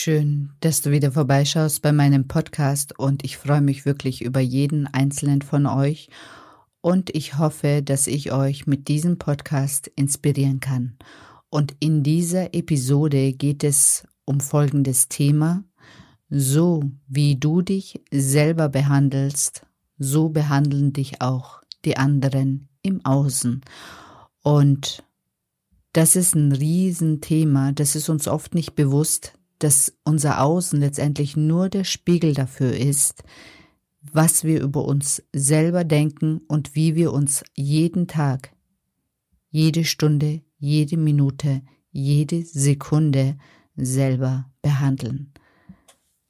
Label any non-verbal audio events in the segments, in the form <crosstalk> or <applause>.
Schön, dass du wieder vorbeischaust bei meinem Podcast und ich freue mich wirklich über jeden einzelnen von euch und ich hoffe, dass ich euch mit diesem Podcast inspirieren kann. Und in dieser Episode geht es um folgendes Thema. So wie du dich selber behandelst, so behandeln dich auch die anderen im Außen. Und das ist ein Riesenthema, das ist uns oft nicht bewusst, dass unser Außen letztendlich nur der Spiegel dafür ist, was wir über uns selber denken und wie wir uns jeden Tag, jede Stunde, jede Minute, jede Sekunde selber behandeln.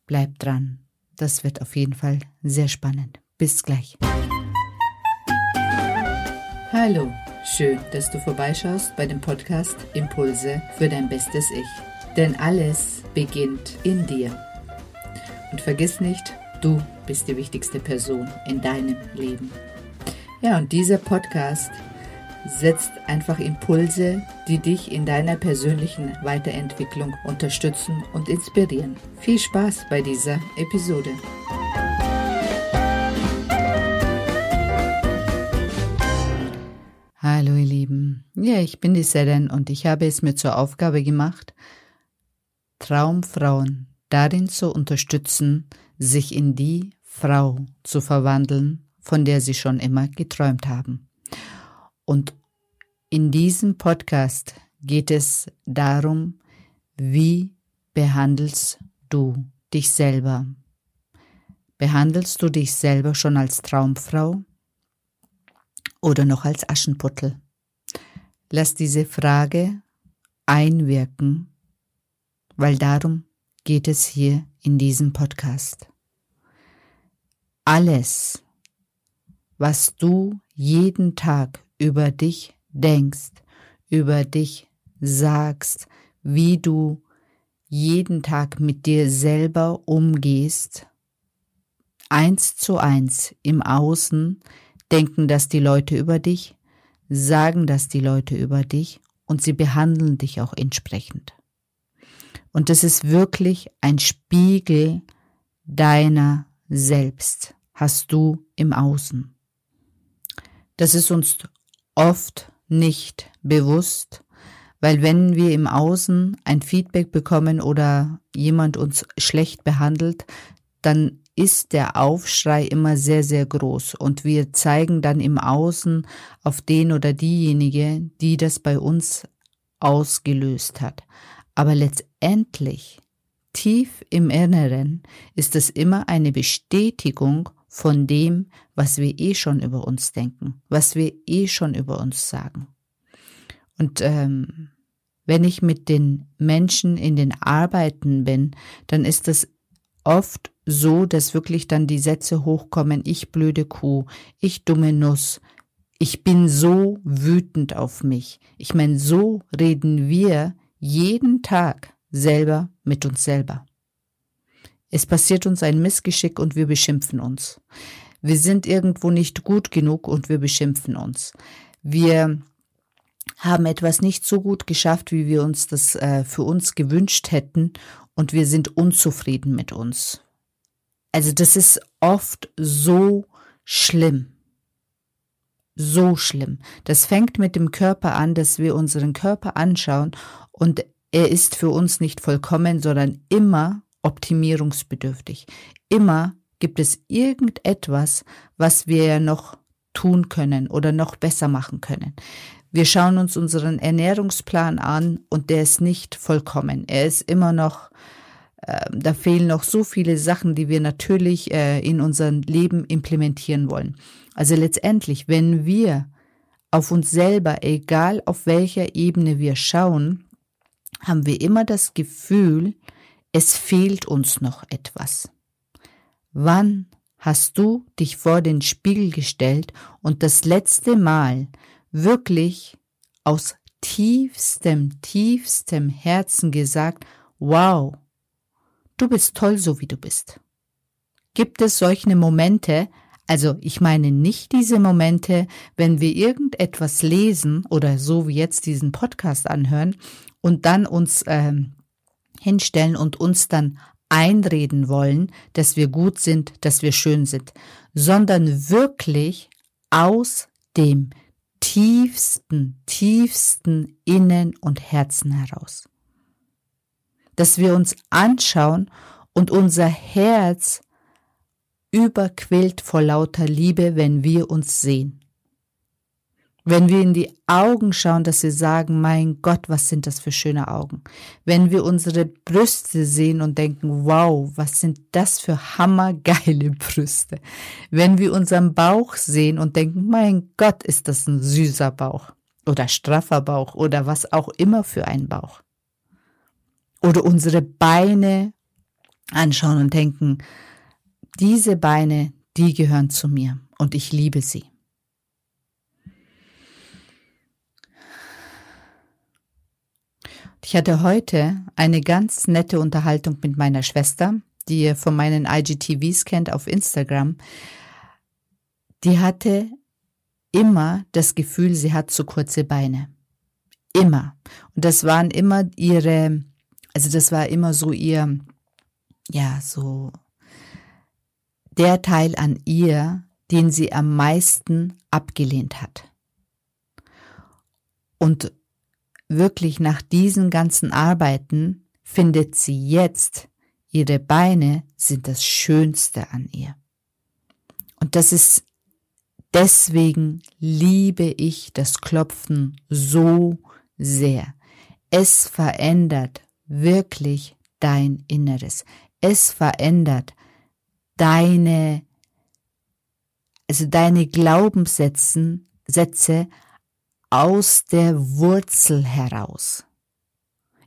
Bleib dran, das wird auf jeden Fall sehr spannend. Bis gleich. Hallo, schön, dass du vorbeischaust bei dem Podcast Impulse für dein bestes Ich. Denn alles beginnt in dir. Und vergiss nicht, du bist die wichtigste Person in deinem Leben. Ja, und dieser Podcast setzt einfach Impulse, die dich in deiner persönlichen Weiterentwicklung unterstützen und inspirieren. Viel Spaß bei dieser Episode. Hallo ihr Lieben. Ja, ich bin die Seren und ich habe es mir zur Aufgabe gemacht, Traumfrauen darin zu unterstützen, sich in die Frau zu verwandeln, von der sie schon immer geträumt haben. Und in diesem Podcast geht es darum, wie behandelst du dich selber? Behandelst du dich selber schon als Traumfrau oder noch als Aschenputtel? Lass diese Frage einwirken weil darum geht es hier in diesem Podcast. Alles, was du jeden Tag über dich denkst, über dich sagst, wie du jeden Tag mit dir selber umgehst, eins zu eins im Außen denken das die Leute über dich, sagen das die Leute über dich und sie behandeln dich auch entsprechend. Und das ist wirklich ein Spiegel deiner selbst, hast du im Außen. Das ist uns oft nicht bewusst, weil wenn wir im Außen ein Feedback bekommen oder jemand uns schlecht behandelt, dann ist der Aufschrei immer sehr, sehr groß und wir zeigen dann im Außen auf den oder diejenige, die das bei uns ausgelöst hat. Aber letztendlich, tief im Inneren, ist es immer eine Bestätigung von dem, was wir eh schon über uns denken, was wir eh schon über uns sagen. Und ähm, wenn ich mit den Menschen in den Arbeiten bin, dann ist es oft so, dass wirklich dann die Sätze hochkommen, ich blöde Kuh, ich dumme Nuss, ich bin so wütend auf mich. Ich meine, so reden wir jeden Tag selber mit uns selber. Es passiert uns ein Missgeschick und wir beschimpfen uns. Wir sind irgendwo nicht gut genug und wir beschimpfen uns. Wir haben etwas nicht so gut geschafft, wie wir uns das äh, für uns gewünscht hätten und wir sind unzufrieden mit uns. Also das ist oft so schlimm. So schlimm. Das fängt mit dem Körper an, dass wir unseren Körper anschauen und er ist für uns nicht vollkommen, sondern immer optimierungsbedürftig. Immer gibt es irgendetwas, was wir noch tun können oder noch besser machen können. Wir schauen uns unseren Ernährungsplan an und der ist nicht vollkommen. Er ist immer noch, äh, da fehlen noch so viele Sachen, die wir natürlich äh, in unserem Leben implementieren wollen. Also letztendlich, wenn wir auf uns selber, egal auf welcher Ebene wir schauen, haben wir immer das Gefühl, es fehlt uns noch etwas. Wann hast du dich vor den Spiegel gestellt und das letzte Mal wirklich aus tiefstem, tiefstem Herzen gesagt, wow, du bist toll so wie du bist. Gibt es solche Momente, also ich meine nicht diese Momente, wenn wir irgendetwas lesen oder so wie jetzt diesen Podcast anhören und dann uns ähm, hinstellen und uns dann einreden wollen, dass wir gut sind, dass wir schön sind, sondern wirklich aus dem tiefsten, tiefsten Innen und Herzen heraus. Dass wir uns anschauen und unser Herz überquillt vor lauter Liebe, wenn wir uns sehen. Wenn wir in die Augen schauen, dass wir sagen, mein Gott, was sind das für schöne Augen. Wenn wir unsere Brüste sehen und denken, wow, was sind das für hammergeile <laughs> Brüste. Wenn wir unseren Bauch sehen und denken, mein Gott, ist das ein süßer Bauch oder straffer Bauch oder was auch immer für ein Bauch. Oder unsere Beine anschauen und denken, diese Beine, die gehören zu mir und ich liebe sie. Ich hatte heute eine ganz nette Unterhaltung mit meiner Schwester, die ihr von meinen IGTVs kennt auf Instagram. Die hatte immer das Gefühl, sie hat zu kurze Beine. Immer. Und das waren immer ihre, also das war immer so ihr, ja, so der Teil an ihr, den sie am meisten abgelehnt hat. Und wirklich nach diesen ganzen Arbeiten findet sie jetzt, ihre Beine sind das Schönste an ihr. Und das ist, deswegen liebe ich das Klopfen so sehr. Es verändert wirklich dein Inneres. Es verändert deine, also deine Glaubenssätze, Sätze aus der Wurzel heraus.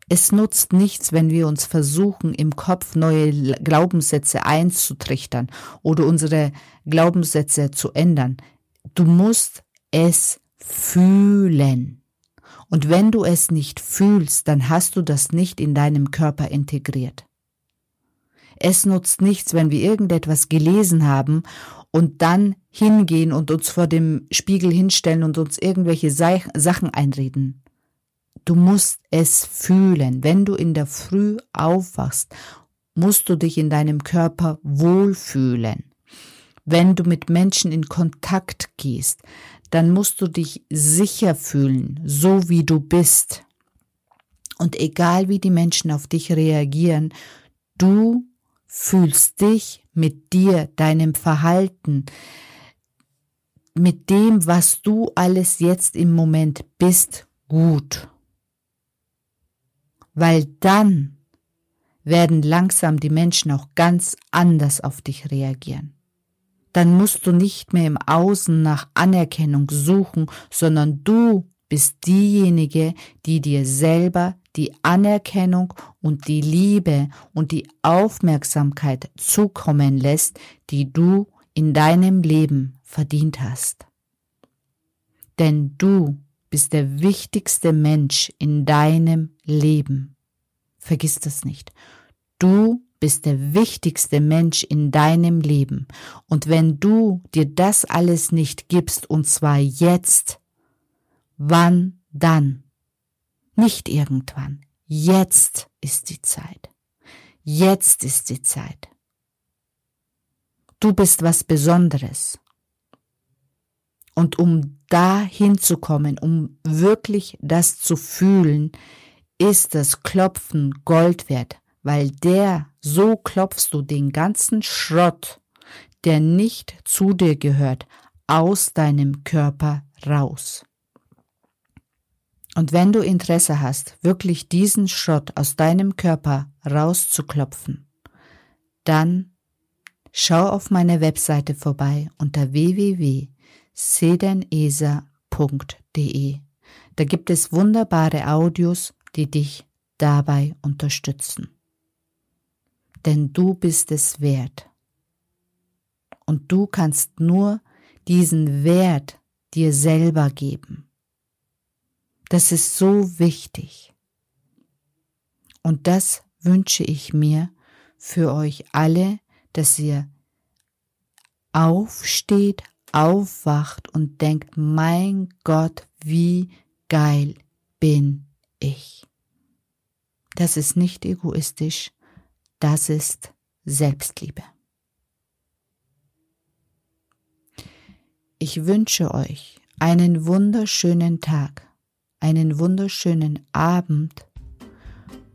Es nutzt nichts, wenn wir uns versuchen, im Kopf neue Glaubenssätze einzutrichtern oder unsere Glaubenssätze zu ändern. Du musst es fühlen. Und wenn du es nicht fühlst, dann hast du das nicht in deinem Körper integriert. Es nutzt nichts, wenn wir irgendetwas gelesen haben und dann hingehen und uns vor dem Spiegel hinstellen und uns irgendwelche Sachen einreden. Du musst es fühlen. Wenn du in der Früh aufwachst, musst du dich in deinem Körper wohlfühlen. Wenn du mit Menschen in Kontakt gehst, dann musst du dich sicher fühlen, so wie du bist. Und egal wie die Menschen auf dich reagieren, du fühlst dich mit dir, deinem Verhalten, mit dem, was du alles jetzt im Moment bist, gut. Weil dann werden langsam die Menschen auch ganz anders auf dich reagieren. Dann musst du nicht mehr im Außen nach Anerkennung suchen, sondern du bist diejenige, die dir selber die Anerkennung und die Liebe und die Aufmerksamkeit zukommen lässt, die du in deinem Leben verdient hast. Denn du bist der wichtigste Mensch in deinem Leben. Vergiss das nicht. Du bist der wichtigste Mensch in deinem Leben. Und wenn du dir das alles nicht gibst, und zwar jetzt, wann dann? Nicht irgendwann. Jetzt ist die Zeit. Jetzt ist die Zeit. Du bist was Besonderes. Und um da hinzukommen, um wirklich das zu fühlen, ist das Klopfen Gold wert, weil der, so klopfst du den ganzen Schrott, der nicht zu dir gehört, aus deinem Körper raus. Und wenn du Interesse hast, wirklich diesen Schrott aus deinem Körper rauszuklopfen, dann schau auf meine Webseite vorbei unter www.sedenesa.de. Da gibt es wunderbare Audios, die dich dabei unterstützen. Denn du bist es wert. Und du kannst nur diesen Wert dir selber geben. Das ist so wichtig. Und das wünsche ich mir für euch alle, dass ihr aufsteht, aufwacht und denkt, mein Gott, wie geil bin ich. das ist nicht egoistisch, das ist Selbstliebe. Ich wünsche euch einen wunderschönen Tag, einen wunderschönen Abend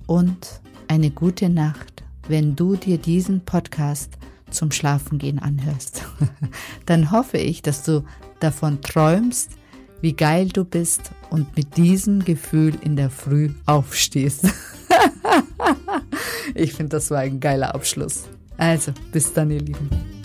und eine gute Nacht, wenn du dir diesen Podcast zum Schlafengehen anhörst. <laughs> Dann hoffe ich, dass du davon träumst, wie geil du bist und mit diesem Gefühl in der Früh aufstehst. <laughs> ich finde, das war ein geiler Abschluss. Also, bis dann, ihr Lieben.